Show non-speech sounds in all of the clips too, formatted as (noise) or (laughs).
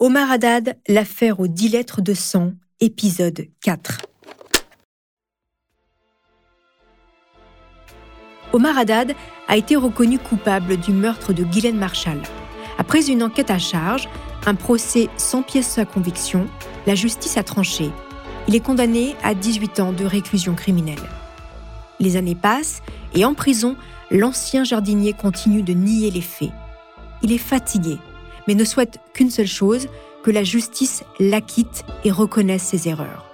Omar Haddad, l'affaire aux 10 lettres de sang, épisode 4. Omar Haddad a été reconnu coupable du meurtre de Guylaine Marshall. Après une enquête à charge, un procès sans pièce à conviction, la justice a tranché. Il est condamné à 18 ans de réclusion criminelle. Les années passent et en prison, l'ancien jardinier continue de nier les faits. Il est fatigué, mais ne souhaite qu'une seule chose, que la justice l'acquitte et reconnaisse ses erreurs.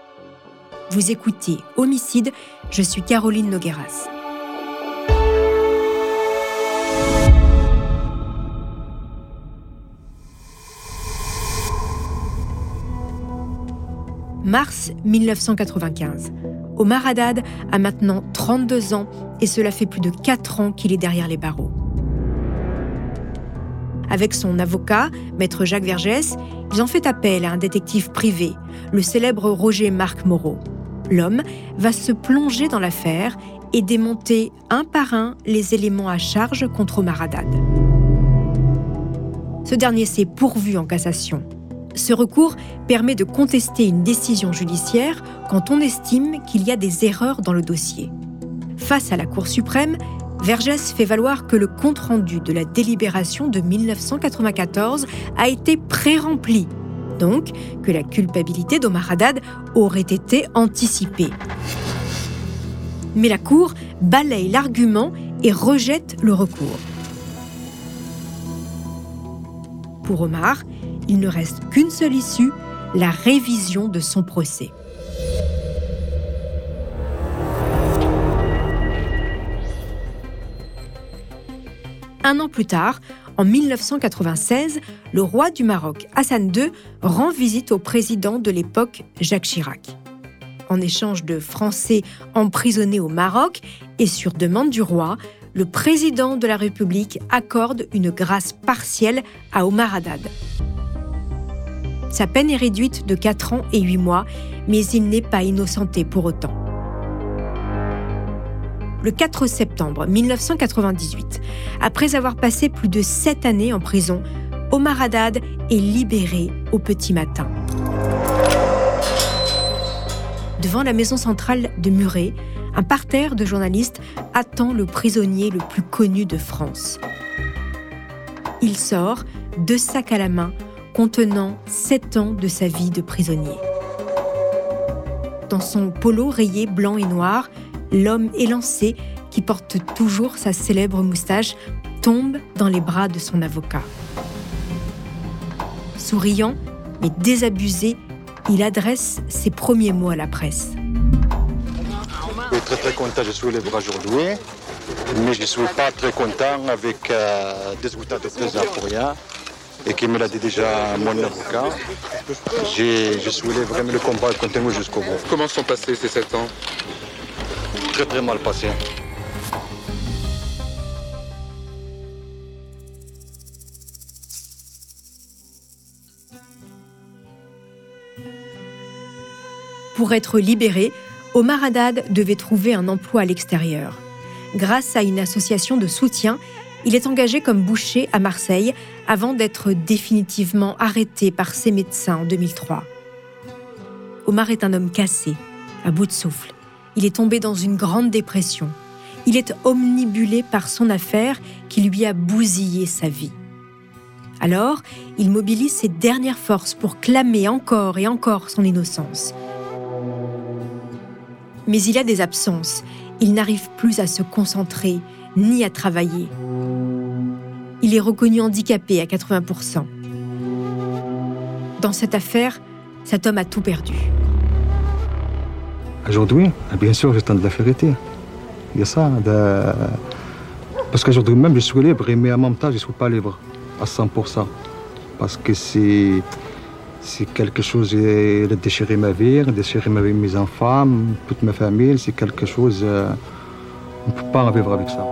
Vous écoutez Homicide, je suis Caroline Nogueras. Mars 1995. Omar Haddad a maintenant 32 ans et cela fait plus de 4 ans qu'il est derrière les barreaux. Avec son avocat, maître Jacques Vergès, ils ont fait appel à un détective privé, le célèbre Roger Marc Moreau. L'homme va se plonger dans l'affaire et démonter un par un les éléments à charge contre Omar Haddad. Ce dernier s'est pourvu en cassation. Ce recours permet de contester une décision judiciaire quand on estime qu'il y a des erreurs dans le dossier. Face à la Cour suprême, Vergès fait valoir que le compte-rendu de la délibération de 1994 a été pré-rempli, donc que la culpabilité d'Omar Haddad aurait été anticipée. Mais la Cour balaye l'argument et rejette le recours. Pour Omar, il ne reste qu'une seule issue, la révision de son procès. Un an plus tard, en 1996, le roi du Maroc, Hassan II, rend visite au président de l'époque, Jacques Chirac. En échange de Français emprisonnés au Maroc et sur demande du roi, le président de la République accorde une grâce partielle à Omar Haddad. Sa peine est réduite de 4 ans et 8 mois, mais il n'est pas innocenté pour autant. Le 4 septembre 1998, après avoir passé plus de 7 années en prison, Omar Haddad est libéré au petit matin. Devant la maison centrale de Muret, un parterre de journalistes attend le prisonnier le plus connu de France. Il sort, deux sacs à la main, contenant sept ans de sa vie de prisonnier. Dans son polo rayé blanc et noir, l'homme élancé, qui porte toujours sa célèbre moustache, tombe dans les bras de son avocat. Souriant, mais désabusé, il adresse ses premiers mots à la presse. Je suis très très content, je suis libre aujourd'hui, mais je ne suis pas très content avec euh, des résultats de prison pour rien et qui me l'a dit déjà mon avocat. Je suis vraiment le combat continue jusqu'au bout. Comment sont passés ces sept ans? Très très mal passés. Pour être libéré, Omar Haddad devait trouver un emploi à l'extérieur. Grâce à une association de soutien, il est engagé comme boucher à Marseille avant d'être définitivement arrêté par ses médecins en 2003. Omar est un homme cassé, à bout de souffle. Il est tombé dans une grande dépression. Il est omnibulé par son affaire qui lui a bousillé sa vie. Alors, il mobilise ses dernières forces pour clamer encore et encore son innocence. Mais il a des absences. Il n'arrive plus à se concentrer ni à travailler il est reconnu handicapé à 80%. Dans cette affaire, cet homme a tout perdu. Aujourd'hui, bien sûr, je tente la vérité. Il y a ça. Parce qu'aujourd'hui même, je suis libre, mais en même temps, je ne suis pas libre à 100%. Parce que c'est, quelque chose qui a déchiré ma vie, déchiré ma vie, mes enfants, toute ma famille. C'est quelque chose. Euh, on ne peut pas vivre avec ça.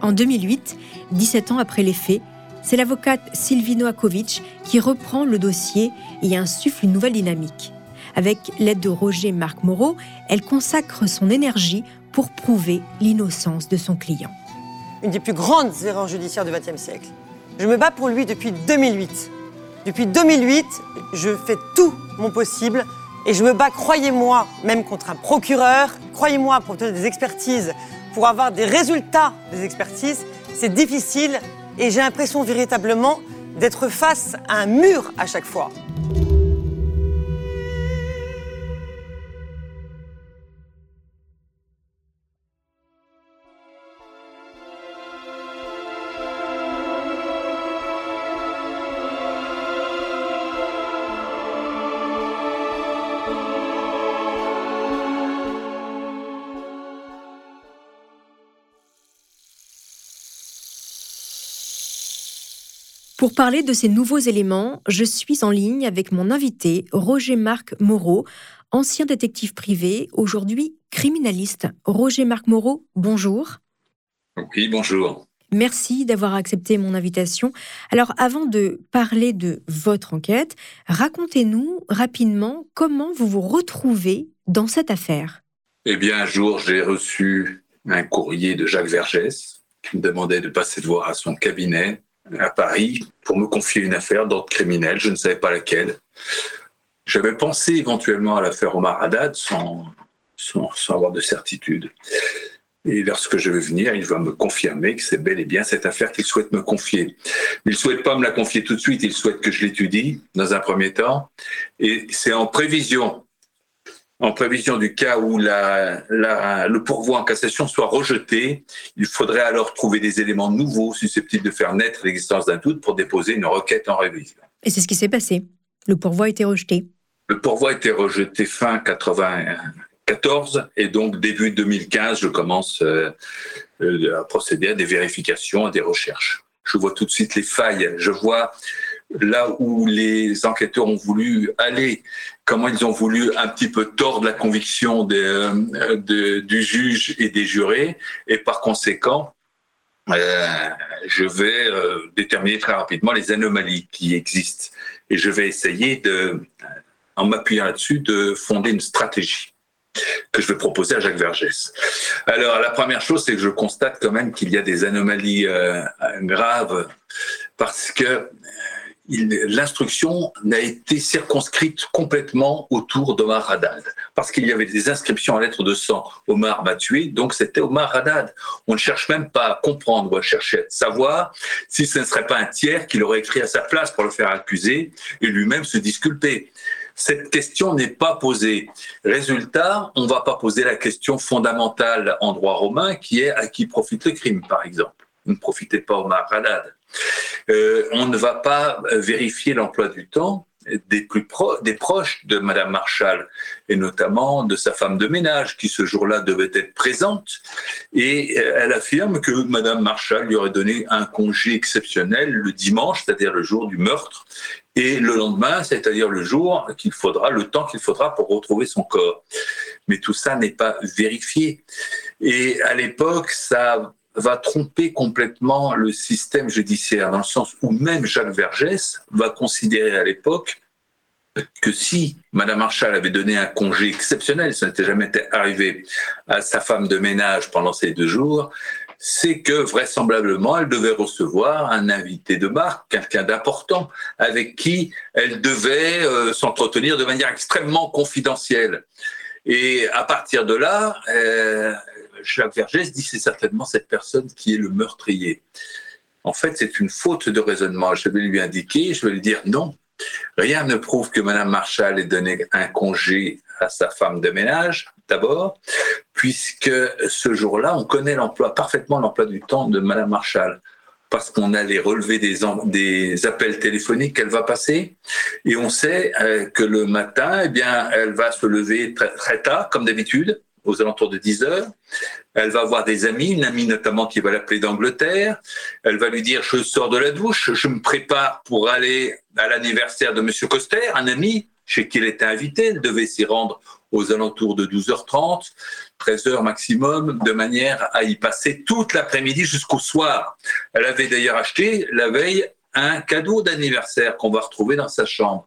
En 2008, 17 ans après les faits, c'est l'avocate Sylvie Noakovic qui reprend le dossier et insuffle une nouvelle dynamique. Avec l'aide de Roger Marc Moreau, elle consacre son énergie pour prouver l'innocence de son client. une des plus grandes erreurs judiciaires du XXe siècle. Je me bats pour lui depuis 2008. Depuis 2008, je fais tout mon possible et je me bats, croyez-moi, même contre un procureur, croyez-moi, pour obtenir des expertises, pour avoir des résultats des expertises. C'est difficile et j'ai l'impression véritablement d'être face à un mur à chaque fois. Pour parler de ces nouveaux éléments, je suis en ligne avec mon invité, Roger-Marc Moreau, ancien détective privé, aujourd'hui criminaliste. Roger-Marc Moreau, bonjour. Oui, bonjour. Merci d'avoir accepté mon invitation. Alors, avant de parler de votre enquête, racontez-nous rapidement comment vous vous retrouvez dans cette affaire. Eh bien, un jour, j'ai reçu un courrier de Jacques Vergès qui me demandait de passer de voir à son cabinet à Paris pour me confier une affaire d'ordre criminel, je ne savais pas laquelle. J'avais pensé éventuellement à l'affaire Omar Haddad sans, sans, avoir de certitude. Et lorsque je vais venir, il va me confirmer que c'est bel et bien cette affaire qu'il souhaite me confier. Il ne souhaite pas me la confier tout de suite, il souhaite que je l'étudie dans un premier temps. Et c'est en prévision en prévision du cas où le pourvoi en cassation soit rejeté, il faudrait alors trouver des éléments nouveaux susceptibles de faire naître l'existence d'un doute pour déposer une requête en révision. Et c'est ce qui s'est passé. Le pourvoi a été rejeté. Le pourvoi a été rejeté fin 1994 et donc début 2015, je commence euh, euh, à procéder à des vérifications, à des recherches. Je vois tout de suite les failles. Je vois là où les enquêteurs ont voulu aller, comment ils ont voulu un petit peu tordre la conviction euh, du juge et des jurés, et par conséquent, euh, je vais euh, déterminer très rapidement les anomalies qui existent, et je vais essayer de, en m'appuyant là-dessus, de fonder une stratégie que je vais proposer à Jacques Vergès. Alors, la première chose, c'est que je constate quand même qu'il y a des anomalies graves parce que l'instruction n'a été circonscrite complètement autour d'Omar Haddad, parce qu'il y avait des inscriptions en lettres de sang. Omar m'a tué, donc c'était Omar Haddad. On ne cherche même pas à comprendre ou à chercher à savoir si ce ne serait pas un tiers qui l'aurait écrit à sa place pour le faire accuser et lui-même se disculper. Cette question n'est pas posée. Résultat, on ne va pas poser la question fondamentale en droit romain qui est à qui profite le crime, par exemple. Ne profitez pas Omar Haddad. Euh, on ne va pas vérifier l'emploi du temps des plus proches de Madame Marshall et notamment de sa femme de ménage qui ce jour-là devait être présente et euh, elle affirme que Madame Marshall lui aurait donné un congé exceptionnel le dimanche, c'est-à-dire le jour du meurtre et le lendemain, c'est-à-dire le jour qu'il faudra, le temps qu'il faudra pour retrouver son corps. Mais tout ça n'est pas vérifié. Et à l'époque, ça va tromper complètement le système judiciaire, dans le sens où même Jacques Vergès va considérer à l'époque que si Madame Marshall avait donné un congé exceptionnel, ça n'était jamais arrivé à sa femme de ménage pendant ces deux jours, c'est que vraisemblablement elle devait recevoir un invité de marque, quelqu'un d'important, avec qui elle devait euh, s'entretenir de manière extrêmement confidentielle. Et à partir de là, euh, Jacques Vergès dit c'est certainement cette personne qui est le meurtrier. En fait, c'est une faute de raisonnement. Je vais lui indiquer, je vais lui dire non. Rien ne prouve que Madame Marshall ait donné un congé à sa femme de ménage, d'abord, puisque ce jour-là, on connaît l'emploi, parfaitement l'emploi du temps de Madame Marshall parce qu'on a les relevés des, des appels téléphoniques qu'elle va passer. Et on sait euh, que le matin, eh bien, elle va se lever très, très tard, comme d'habitude aux alentours de 10 heures. Elle va voir des amis, une amie notamment qui va l'appeler d'Angleterre. Elle va lui dire, je sors de la douche, je me prépare pour aller à l'anniversaire de Monsieur Coster, un ami chez qui elle était invitée. Elle devait s'y rendre aux alentours de 12h30, 13h maximum, de manière à y passer toute l'après-midi jusqu'au soir. Elle avait d'ailleurs acheté la veille un cadeau d'anniversaire qu'on va retrouver dans sa chambre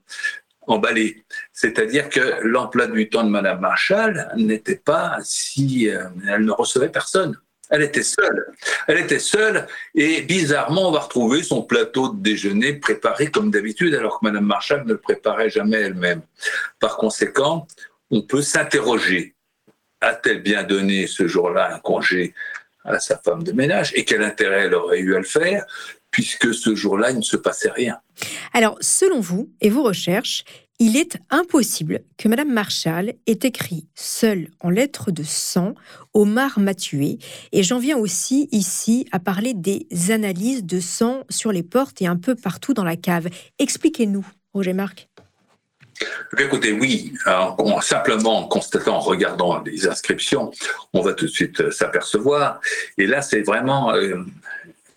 emballé. C'est-à-dire que l'emploi du temps de Madame Marshall n'était pas si... Euh, elle ne recevait personne. Elle était seule. Elle était seule et bizarrement, on va retrouver son plateau de déjeuner préparé comme d'habitude, alors que Madame Marshall ne le préparait jamais elle-même. Par conséquent, on peut s'interroger. A-t-elle bien donné ce jour-là un congé à sa femme de ménage et quel intérêt elle aurait eu à le faire puisque ce jour-là, il ne se passait rien? Alors, selon vous et vos recherches, il est impossible que Madame Marshall ait écrit seule en lettres de sang Omar m'a tué. Et j'en viens aussi ici à parler des analyses de sang sur les portes et un peu partout dans la cave. Expliquez-nous, Roger Marc. Écoutez, oui, simplement en constatant, en regardant les inscriptions, on va tout de suite euh, s'apercevoir. Et là, c'est vraiment euh,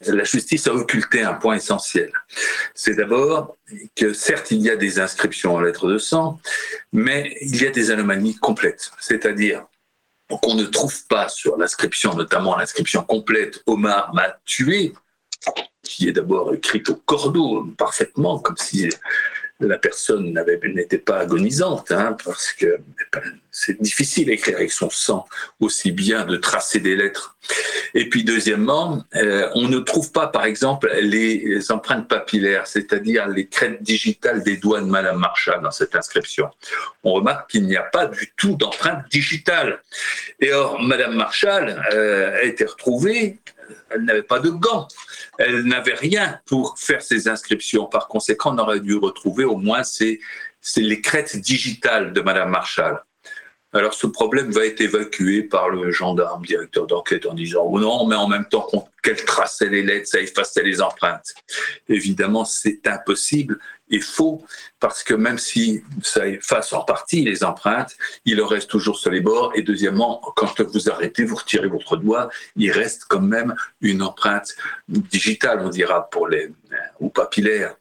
la justice a occulté un point essentiel. C'est d'abord que certes, il y a des inscriptions en lettres de sang, mais il y a des anomalies complètes. C'est-à-dire qu'on ne trouve pas sur l'inscription, notamment l'inscription complète Omar m'a tué, qui est d'abord écrite au cordeau parfaitement, comme si la personne n'était pas agonisante, hein, parce que c'est difficile d'écrire avec son sang aussi bien de tracer des lettres. Et puis deuxièmement, euh, on ne trouve pas par exemple les empreintes papillaires, c'est-à-dire les crêtes digitales des doigts de Madame Marchal dans cette inscription. On remarque qu'il n'y a pas du tout d'empreinte digitale. Et or, Madame Marchal euh, a été retrouvée elle n'avait pas de gants, elle n'avait rien pour faire ses inscriptions. Par conséquent, on aurait dû retrouver au moins ces, les crêtes digitales de Madame Marshall. Alors ce problème va être évacué par le gendarme, directeur d'enquête, en disant oh non, mais en même temps qu'elle traçait les lettres, ça effaçait les empreintes. Évidemment, c'est impossible et faux parce que même si ça efface en partie les empreintes, il en reste toujours sur les bords. Et deuxièmement, quand vous arrêtez, vous retirez votre doigt, il reste quand même une empreinte digitale, on dira, pour les ou papillaire.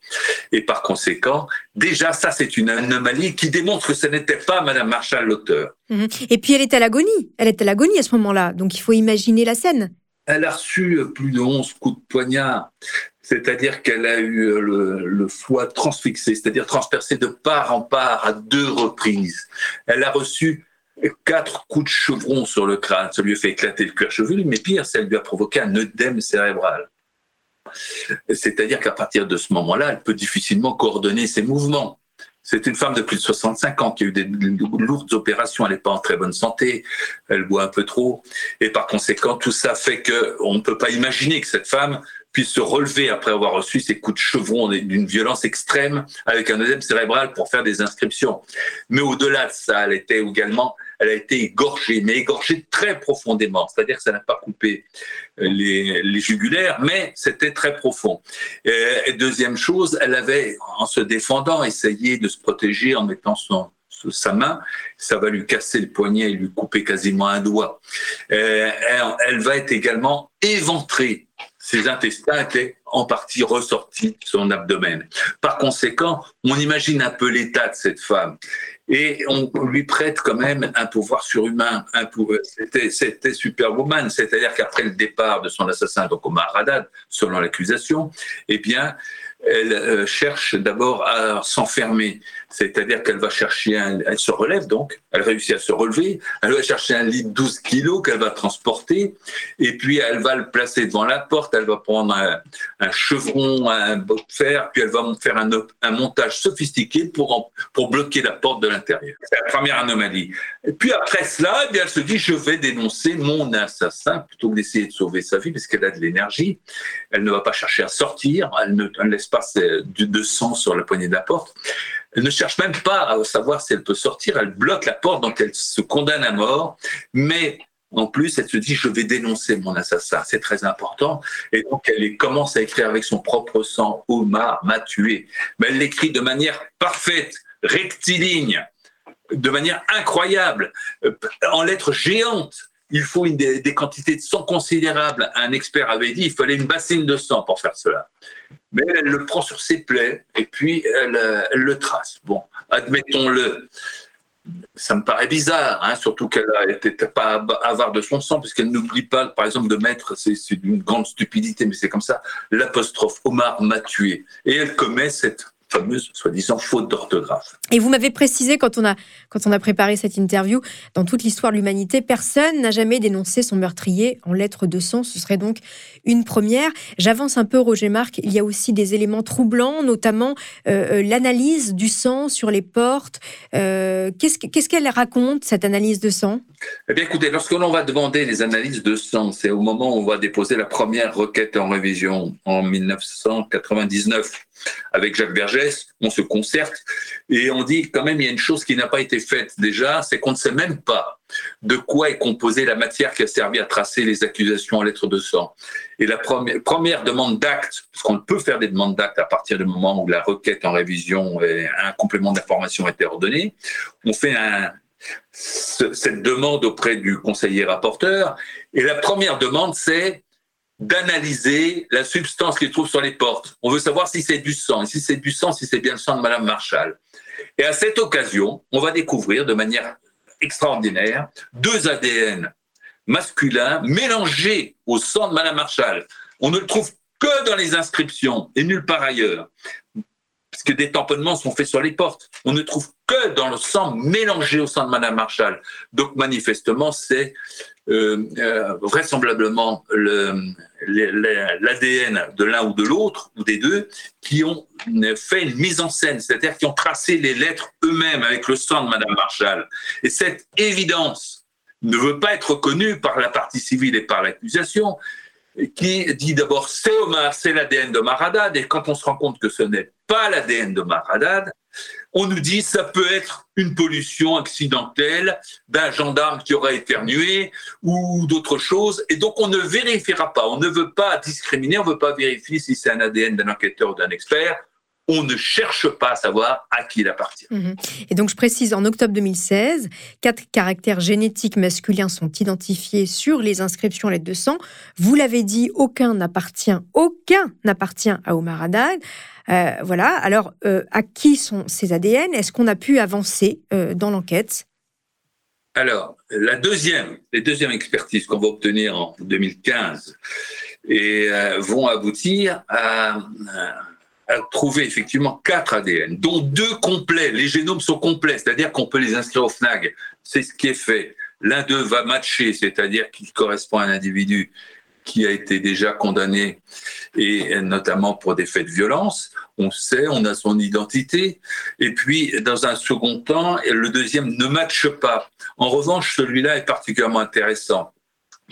Et par conséquent, déjà ça c'est une anomalie qui démontre que ce n'était pas Madame Marshall l'auteur. Mhm. Et puis elle est à l'agonie. Elle est à l'agonie à ce moment-là, donc il faut imaginer la scène. Elle a reçu plus de 11 coups de poignard c'est-à-dire qu'elle a eu le, foie transfixé, c'est-à-dire transpercé de part en part à deux reprises. Elle a reçu quatre coups de chevron sur le crâne, ça lui a fait éclater le cuir chevelu, mais pire, ça lui a provoqué un œdème cérébral. C'est-à-dire qu'à partir de ce moment-là, elle peut difficilement coordonner ses mouvements. C'est une femme de plus de 65 ans qui a eu des lourdes opérations. Elle n'est pas en très bonne santé. Elle boit un peu trop. Et par conséquent, tout ça fait qu'on ne peut pas imaginer que cette femme puisse se relever après avoir reçu ces coups de chevron d'une violence extrême avec un œdème cérébral pour faire des inscriptions. Mais au-delà de ça, elle était également, elle a été égorgée, mais égorgée très profondément. C'est-à-dire que ça n'a pas coupé les, les jugulaires, mais c'était très profond. Et, deuxième chose, elle avait, en se défendant, essayé de se protéger en mettant son, sa main, ça va lui casser le poignet et lui couper quasiment un doigt. elle, elle va être également éventrée ses intestins étaient en partie ressortis de son abdomen. Par conséquent, on imagine un peu l'état de cette femme. Et on lui prête quand même un pouvoir surhumain. C'était, Superwoman, c'est-à-dire qu'après le départ de son assassin, donc Omar Haddad, selon l'accusation, eh bien, elle euh, cherche d'abord à s'enfermer, c'est-à-dire qu'elle va chercher un, elle se relève donc, elle réussit à se relever, elle va chercher un lit de 12 kilos qu'elle va transporter, et puis elle va le placer devant la porte, elle va prendre un, chevron, un bout de fer, puis elle va faire un, montage sophistiqué pour, pour bloquer la porte de l'intérieur. C'est la première anomalie. Et puis après cela, eh bien, elle se dit, je vais dénoncer mon assassin plutôt que d'essayer de sauver sa vie, parce qu'elle a de l'énergie. Elle ne va pas chercher à sortir, elle ne, elle ne laisse pas de sang sur la poignée de la porte. Elle ne cherche même pas à savoir si elle peut sortir. Elle bloque la porte, donc elle se condamne à mort. Mais en plus, elle se dit je vais dénoncer mon assassin. C'est très important. Et donc elle commence à écrire avec son propre sang. Omar m'a tué. Mais elle l'écrit de manière parfaite, rectiligne, de manière incroyable, euh, en lettres géantes il faut des, quantités de sang considérables. Un expert avait dit qu'il fallait une bassine de sang pour faire cela. Mais elle le prend sur ses plaies et puis elle, le trace. Bon, admettons-le. Ça me paraît bizarre, hein, surtout qu'elle n'était pas avare de son sang, puisqu'elle n'oublie pas, par exemple, de mettre, c'est une grande stupidité, mais c'est comme ça, l'apostrophe Omar m'a tué. Et elle commet cette fameuse soi-disant faute d'orthographe. Et vous m'avez précisé quand on a quand on a préparé cette interview, dans toute l'histoire de l'humanité, personne n'a jamais dénoncé son meurtrier en lettres de sang. Ce serait donc une première. J'avance un peu, Roger Marc. Il y a aussi des éléments troublants, notamment euh, euh, l'analyse du sang sur les portes. Euh, qu'est-ce qu'elle raconte cette analyse de sang? Eh bien, écoutez, lorsque l'on va demander les analyses de sang, c'est au moment où on va déposer la première requête en révision en 1999 avec Jacques Vergès, on se concerte et on dit quand même il y a une chose qui n'a pas été faite déjà, c'est qu'on ne sait même pas de quoi est composée la matière qui a servi à tracer les accusations en lettres de sang. Et la première, demande d'acte, parce qu'on peut faire des demandes d'acte à partir du moment où la requête en révision et un complément d'information a été ordonné, on fait un, cette demande auprès du conseiller rapporteur. Et la première demande, c'est d'analyser la substance qu'il trouve sur les portes. On veut savoir si c'est du sang, et si c'est du sang, si c'est bien le sang de Madame Marshall. Et à cette occasion, on va découvrir de manière extraordinaire deux ADN masculins mélangés au sang de Madame Marshall. On ne le trouve que dans les inscriptions et nulle part ailleurs. Parce que des tamponnements sont faits sur les portes. On ne trouve que dans le sang mélangé au sang de Madame Marshall. Donc manifestement, c'est euh, euh, vraisemblablement l'ADN de l'un ou de l'autre, ou des deux, qui ont fait une mise en scène, c'est-à-dire qui ont tracé les lettres eux-mêmes avec le sang de Madame Marshall. Et cette évidence ne veut pas être reconnue par la partie civile et par l'accusation, qui dit d'abord c'est Omar, c'est l'ADN de Haddad, et quand on se rend compte que ce n'est pas l'ADN de Haddad, on nous dit ça peut être une pollution accidentelle d'un gendarme qui aurait éternué ou d'autres choses. Et donc on ne vérifiera pas, on ne veut pas discriminer, on ne veut pas vérifier si c'est un ADN d'un enquêteur ou d'un expert on ne cherche pas à savoir à qui il appartient. Mhm. Et donc je précise, en octobre 2016, quatre caractères génétiques masculins sont identifiés sur les inscriptions lettres de sang. Vous l'avez dit, aucun n'appartient, aucun n'appartient à Omar Haddad. Euh, voilà. Alors, euh, à qui sont ces ADN Est-ce qu'on a pu avancer euh, dans l'enquête? Alors, la deuxième, les deuxièmes expertises qu'on va obtenir en 2015 et vont aboutir à a trouvé effectivement quatre ADN, dont deux complets. Les génomes sont complets, c'est-à-dire qu'on peut les inscrire au FNAG. C'est ce qui est fait. L'un d'eux va matcher, c'est-à-dire qu'il correspond à un individu qui a été déjà condamné, et notamment pour des faits de violence. On sait, on a son identité. Et puis, dans un second temps, le deuxième ne matche pas. En revanche, celui-là est particulièrement intéressant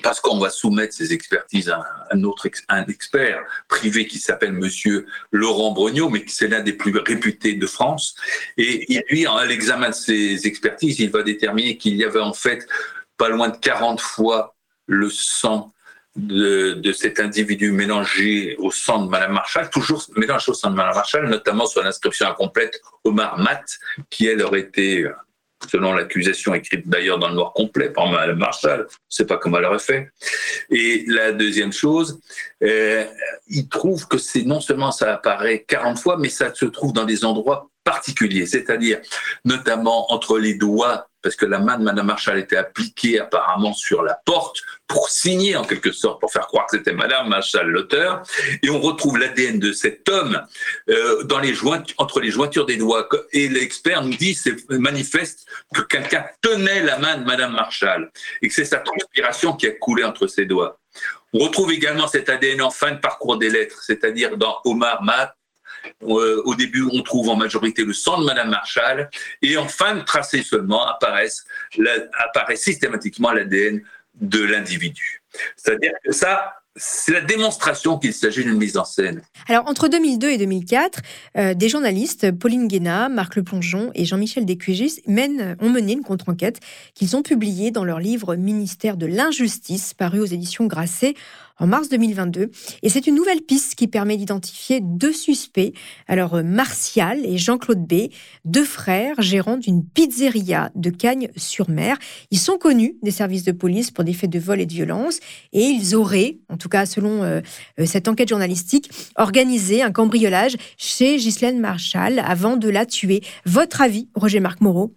parce qu'on va soumettre ces expertises à un autre un expert privé qui s'appelle Monsieur Laurent Brognaud, mais qui c'est l'un des plus réputés de France. Et lui, à l'examen de ces expertises, il va déterminer qu'il y avait en fait pas loin de 40 fois le sang de, de, cet individu mélangé au sang de Madame Marshall, toujours mélangé au sang de Madame Marshall, notamment sur l'inscription incomplète Omar Matt, qui elle aurait été selon l'accusation écrite d'ailleurs dans le noir complet par Mme Marshall. Je ne sais pas comment elle aurait fait. Et la deuxième chose, euh, il trouve que c'est non seulement ça apparaît 40 fois, mais ça se trouve dans des endroits particuliers, c'est-à-dire notamment entre les doigts parce que la main de Madame Marshall était appliquée apparemment sur la porte pour signer en quelque sorte, pour faire croire que c'était Madame Marshall l'auteur. Et on retrouve l'ADN de cet homme euh, dans les entre les jointures des doigts. Et l'expert nous dit, c'est manifeste que quelqu'un tenait la main de Madame Marshall et que c'est sa transpiration qui a coulé entre ses doigts. On retrouve également cet ADN en fin de parcours des lettres, c'est-à-dire dans Omar Mat, euh, au début, on trouve en majorité le sang de Madame Marshall, et en fin de tracé seulement apparaît systématiquement l'ADN de l'individu. C'est-à-dire que ça, c'est la démonstration qu'il s'agit d'une mise en scène. Alors, entre 2002 et 2004, euh, des journalistes, Pauline Guéna, Marc Le Plongeon et Jean-Michel Descugis, mènent, ont mené une contre-enquête qu'ils ont publiée dans leur livre Ministère de l'injustice, paru aux éditions Grasset en mars 2022. Et c'est une nouvelle piste qui permet d'identifier deux suspects, alors euh, Martial et Jean-Claude B, deux frères gérants d'une pizzeria de Cagnes-sur-Mer. Ils sont connus des services de police pour des faits de vol et de violence et ils auraient, en tout cas selon euh, euh, cette enquête journalistique, organisé un cambriolage chez Ghislaine Marshall avant de la tuer. Votre avis, Roger-Marc Moreau?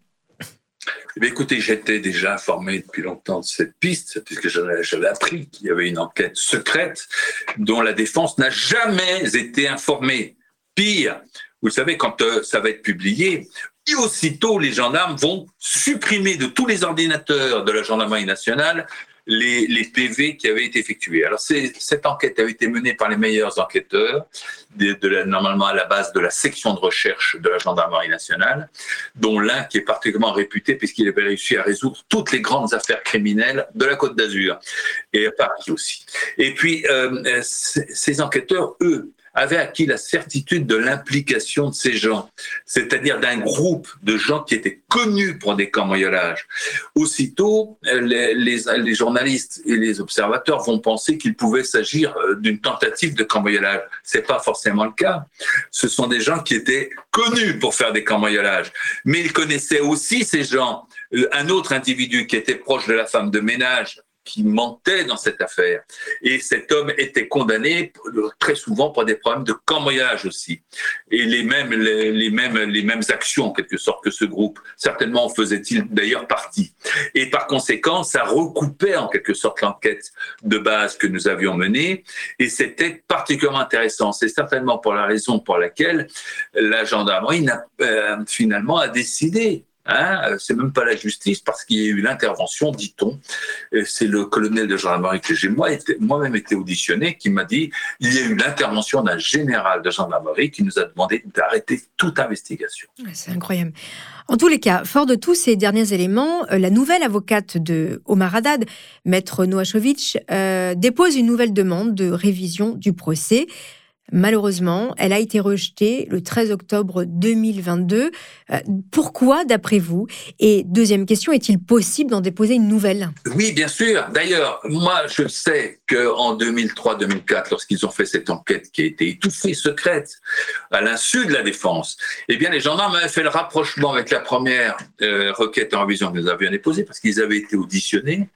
Écoutez, j'étais déjà informé depuis longtemps de cette piste, puisque j'avais appris qu'il y avait une enquête secrète dont la défense n'a jamais été informée. Pire, vous savez, quand euh, ça va être publié, aussitôt les gendarmes vont supprimer de tous les ordinateurs de la gendarmerie nationale les, les, PV qui avaient été effectués. Alors, cette enquête avait été menée par les meilleurs enquêteurs, de, de la, normalement à la base de la section de recherche de la gendarmerie nationale, dont l'un qui est particulièrement réputé puisqu'il avait réussi à résoudre toutes les grandes affaires criminelles de la Côte d'Azur et à Paris aussi. Et puis, euh, ces enquêteurs, eux, avait acquis la certitude de l'implication de ces gens, c'est-à-dire d'un groupe de gens qui étaient connus pour des cambriolages. Aussitôt, les, les, journalistes et les observateurs vont penser qu'il pouvait s'agir euh, d'une tentative de cambriolage. C'est pas forcément le cas. Ce sont des gens qui étaient connus pour faire des cambriolages, mais ils connaissaient aussi ces gens. Euh, un autre individu qui était proche de la femme de ménage qui mentait dans cette affaire. Et cet homme était condamné très souvent pour des problèmes de cambriolage aussi. Et les mêmes, les, mêmes, les mêmes actions, en quelque sorte, que ce groupe. Certainement en faisait-il d'ailleurs partie. Et par conséquent, ça recoupait en quelque sorte l'enquête de base que nous avions menée. Et c'était particulièrement intéressant. C'est certainement pour la raison pour laquelle la gendarmerie n'a, euh, finalement a décidé Hein, c'est même pas la justice parce qu'il y a eu l'intervention, dit-on. C'est le colonel de gendarmerie que j'ai moi-même été auditionné qui m'a dit il y a eu l'intervention d'un général de gendarmerie qui nous a demandé d'arrêter toute investigation. C'est incroyable. En tous les cas, fort de tous ces derniers éléments, euh, la nouvelle avocate de Omar Haddad, maître Noachovic, euh, dépose une nouvelle demande de révision du procès. Malheureusement, elle a été rejetée le 13 octobre 2022. Euh, pourquoi, d'après vous? Et deuxième question, est-il possible d'en déposer une nouvelle? Oui, bien sûr. D'ailleurs, moi, je sais qu'en 2003-2004, lorsqu'ils ont fait cette enquête qui a été étouffée, secrète, à l'insu de la défense, eh bien, les gendarmes avaient fait le rapprochement avec la première euh, requête en révision que nous avions déposée, parce qu'ils avaient été auditionnés.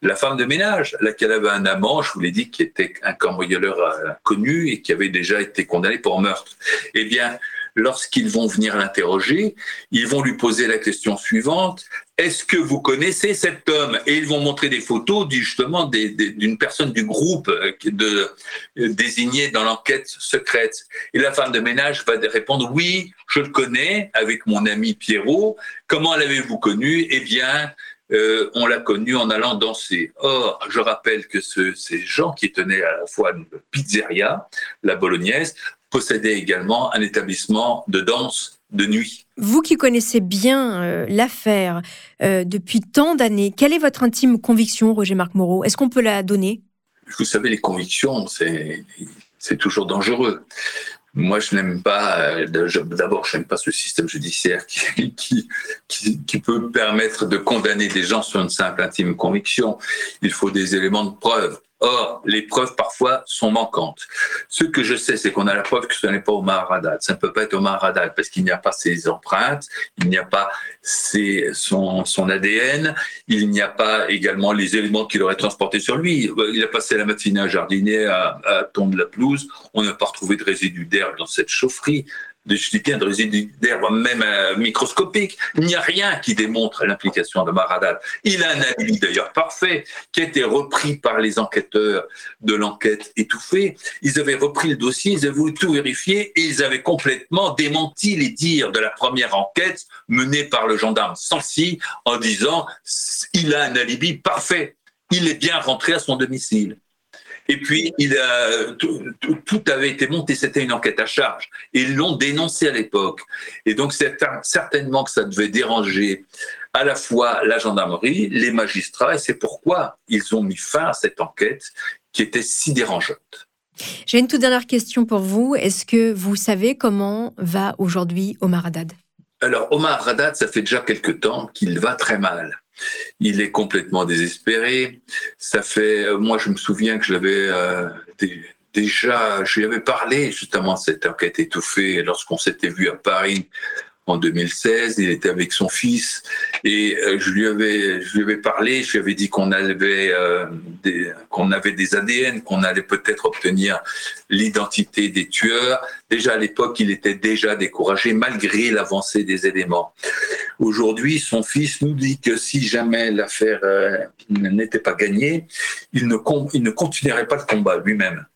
La femme de ménage, laquelle avait un amant, je vous l'ai dit, qui était un cambrioleur euh, connu et qui avait déjà été condamné pour meurtre. Eh bien, lorsqu'ils vont venir l'interroger, ils vont lui poser la question suivante est-ce que vous connaissez cet homme? Et ils vont montrer des photos justement d'une personne du groupe euh, de, euh, désignée dans l'enquête secrète. Et la femme de ménage va répondre oui, je le connais avec mon ami Pierrot. Comment l'avez-vous connu? Eh bien, euh, on l'a connu en allant danser. Or, je rappelle que ces gens qui tenaient à la fois une pizzeria, la bolognaise, possédaient également un établissement de danse de nuit. Vous qui connaissez bien euh, l'affaire euh, depuis tant d'années, quelle est votre intime conviction, Roger-Marc Moreau? Est-ce qu'on peut la donner? Vous savez, les convictions, c'est toujours dangereux. Moi, je n'aime pas, euh, d'abord, je n'aime pas ce système judiciaire (laughs) qui, peut permettre de condamner des gens sur une simple intime conviction. Il faut des éléments de preuve. Or, les preuves parfois sont manquantes. Ce que je sais, c'est qu'on a la preuve que ce n'est pas Omar Haddad. Ça ne peut pas être Omar Haddad parce qu'il n'y a pas ses empreintes, il n'y a pas ses, son, son ADN, il n'y a pas également les éléments qu'il aurait transportés sur lui. Il a passé la matinée à jardiner, à, à tondre la pelouse. On n'a pas retrouvé de résidus d'herbe dans cette chaufferie de chitiens, de résidus d'herbe, même euh, microscopiques. Il n'y a rien qui démontre l'implication de Maradad. Il a un alibi d'ailleurs parfait qui a été repris par les enquêteurs de l'enquête étouffée. Ils avaient repris le dossier, ils avaient voulu tout vérifier et ils avaient complètement démenti les dires de la première enquête menée par le gendarme Sancy en disant il a un alibi parfait. Il est bien rentré à son domicile. Et puis, il a, tout, avait été monté, c'était une enquête à charge. Et ils l'ont dénoncé à l'époque. Et donc, c'est certainement que ça devait déranger à la fois la gendarmerie, les magistrats, et c'est pourquoi ils ont mis fin à cette enquête qui était si dérangeante. J'ai une toute dernière question pour vous. Est-ce que vous savez comment va aujourd'hui Omar Haddad? Alors, Omar Haddad, ça fait déjà quelque temps qu'il va très mal. Il est complètement désespéré. Ça fait, euh, moi, je me souviens que je l'avais euh, déjà, je lui avais parlé justement de cette enquête étouffée lorsqu'on s'était vu à Paris en 2016. Il était avec son fils et euh, je lui avais, je lui avais parlé. Je lui avais dit qu'on avait euh, avait des ADN, qu'on allait peut-être obtenir l'identité des tueurs. Déjà à l'époque, il était déjà découragé malgré l'avancée des éléments. Aujourd'hui, son fils nous dit que si jamais l'affaire euh, n'était pas gagnée, il ne, il ne continuerait pas le combat lui-même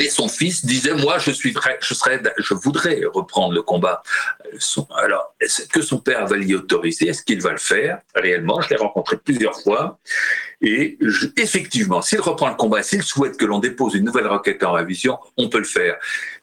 Et son fils disait, moi, je voudrais reprendre le combat. alors, est-ce que son père va l'y autoriser? Est-ce qu'il va le faire? Réellement Je l'ai rencontré plusieurs fois. Et effectivement, s'il reprend le combat, s'il souhaite que l'on dépose une nouvelle requête en révision, on peut le faire.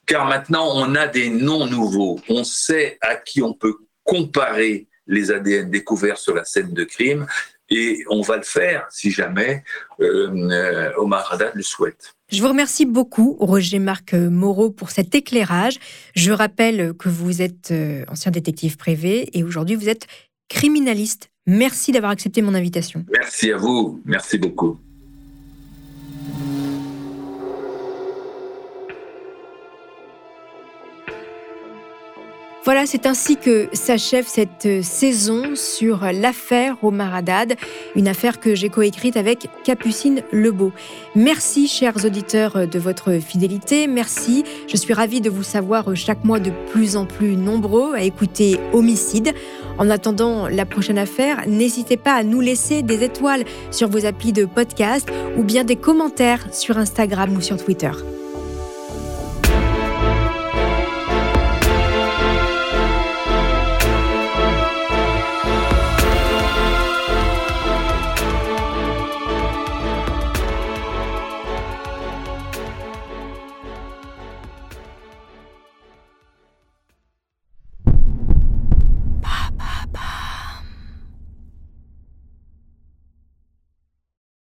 Car maintenant, on a des noms nouveaux. On sait à qui on peut comparer les ADN découverts sur la scène de crime. Et on va le faire si jamais euh, euh Omar Haddad le souhaite. Je vous remercie beaucoup, Roger-Marc Moreau, pour cet éclairage. Je rappelle que vous êtes euh, ancien détective privé et aujourd'hui vous êtes criminaliste. Merci d'avoir accepté mon invitation. Merci à vous. Merci beaucoup. Voilà, c'est ainsi que s'achève cette saison sur l'affaire Omar Haddad, une affaire que j'ai coécrite avec Capucine Lebeau. Merci, chers auditeurs, de votre fidélité. Merci. Je suis ravie de vous savoir chaque mois de plus en plus nombreux à écouter Homicide. En attendant la prochaine affaire, n'hésitez pas à nous laisser des étoiles sur vos applis de podcast ou bien des commentaires sur Instagram ou sur Twitter.